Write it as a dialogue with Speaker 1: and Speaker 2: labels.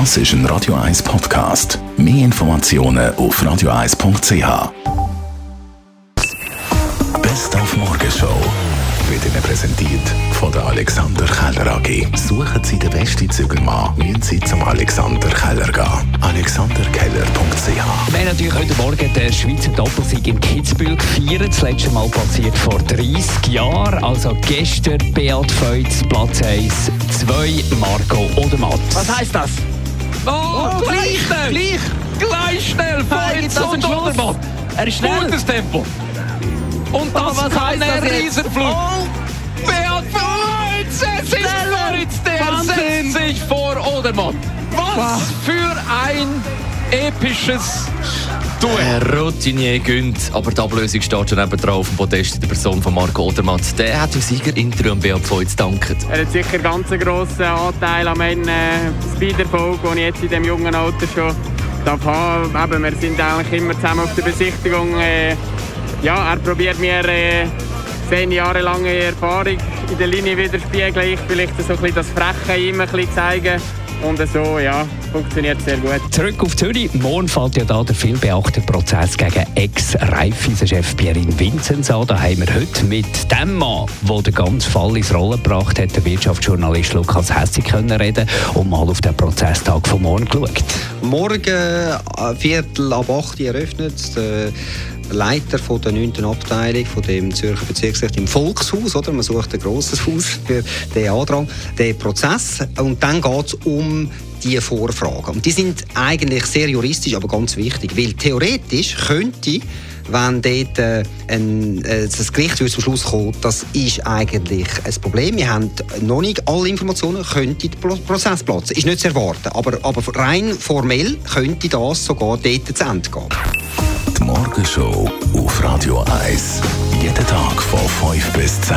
Speaker 1: Das ist ein Radio 1 Podcast. Mehr Informationen auf radio1.ch. Best auf Morgenshow wird Ihnen präsentiert von der Alexander Keller AG. Suchen Sie den besten Zügelmann, müssen Sie zum Alexander Keller gehen. AlexanderKeller.ch
Speaker 2: Wir haben natürlich heute Morgen den Schweizer Doppelsieg im Kitzbühel gefeiert. Das letzte Mal passiert vor 30 Jahren. Also gestern Beat Feutz, Platz 1, 2 Marco Odermatt.
Speaker 3: Was heisst das?
Speaker 4: Oh, gleich schnell!
Speaker 3: Gleich!
Speaker 4: Gleich schnell!
Speaker 3: Hey, ist ein
Speaker 4: und. Odermatt!
Speaker 3: Er ist schnell.
Speaker 4: Gutes Tempo! Und
Speaker 3: Oh,
Speaker 4: das
Speaker 3: was
Speaker 4: kann
Speaker 3: jetzt?
Speaker 4: Riesenflug!
Speaker 3: Oh,
Speaker 4: Beat Feuz! Es ist. Moritz, der
Speaker 3: Wahnsinn.
Speaker 4: setzt sich vor Odermatt! Was für ein episches Duell!
Speaker 5: Routinier gönnt, aber die Ablösung steht schon neben drauf auf dem Podest in der Person von Marco Odermatt. Der hat im Siegerinterview an Beat Feuz danken.
Speaker 6: Er hat sicher ganz einen grossen Anteil am Ende äh, Speederfolg, den ich jetzt in diesem jungen Alter schon darf haben. Eben, wir sind eigentlich immer zusammen auf der Besichtigung. Äh, ja, er probiert mir äh, zehn Jahre lange Erfahrung in der Linie widerspiegeln. Ich vielleicht so ein bisschen das Freche ihm ein bisschen zeigen. Und so, ja, funktioniert sehr gut.
Speaker 2: Zurück auf Zürich. Morgen fällt ja da der viel beachtete Prozess gegen Ex-Raiffeisen-Chef Pierin Vinzenz an. Da haben wir heute mit dem Mann, der den ganzen Fall ins Rollen gebracht hat, der Wirtschaftsjournalist Lukas Hessig, können reden und mal auf den Prozesstag von morgen geschaut.
Speaker 7: Morgen, äh, Viertel ab 8 Uhr eröffnet der Leiter von der 9. Abteilung von dem Zürcher Bezirksgericht im Volkshaus, oder? Man sucht ein grosses Haus für den Andrang, den Prozess. Und dann geht es um die Vorfragen. Und die sind eigentlich sehr juristisch, aber ganz wichtig, weil theoretisch könnte wenn dort äh, ein, äh, das Gericht zum Schluss kommen, das ist eigentlich ein Problem. Wir haben noch nicht alle Informationen, könnte der Pro- Prozess platzen. Ist nicht zu erwarten, aber, aber rein formell könnte das sogar dort zu Ende gehen.
Speaker 1: Die Morgenshow auf Radio 1. Jeden Tag von 5 bis 10.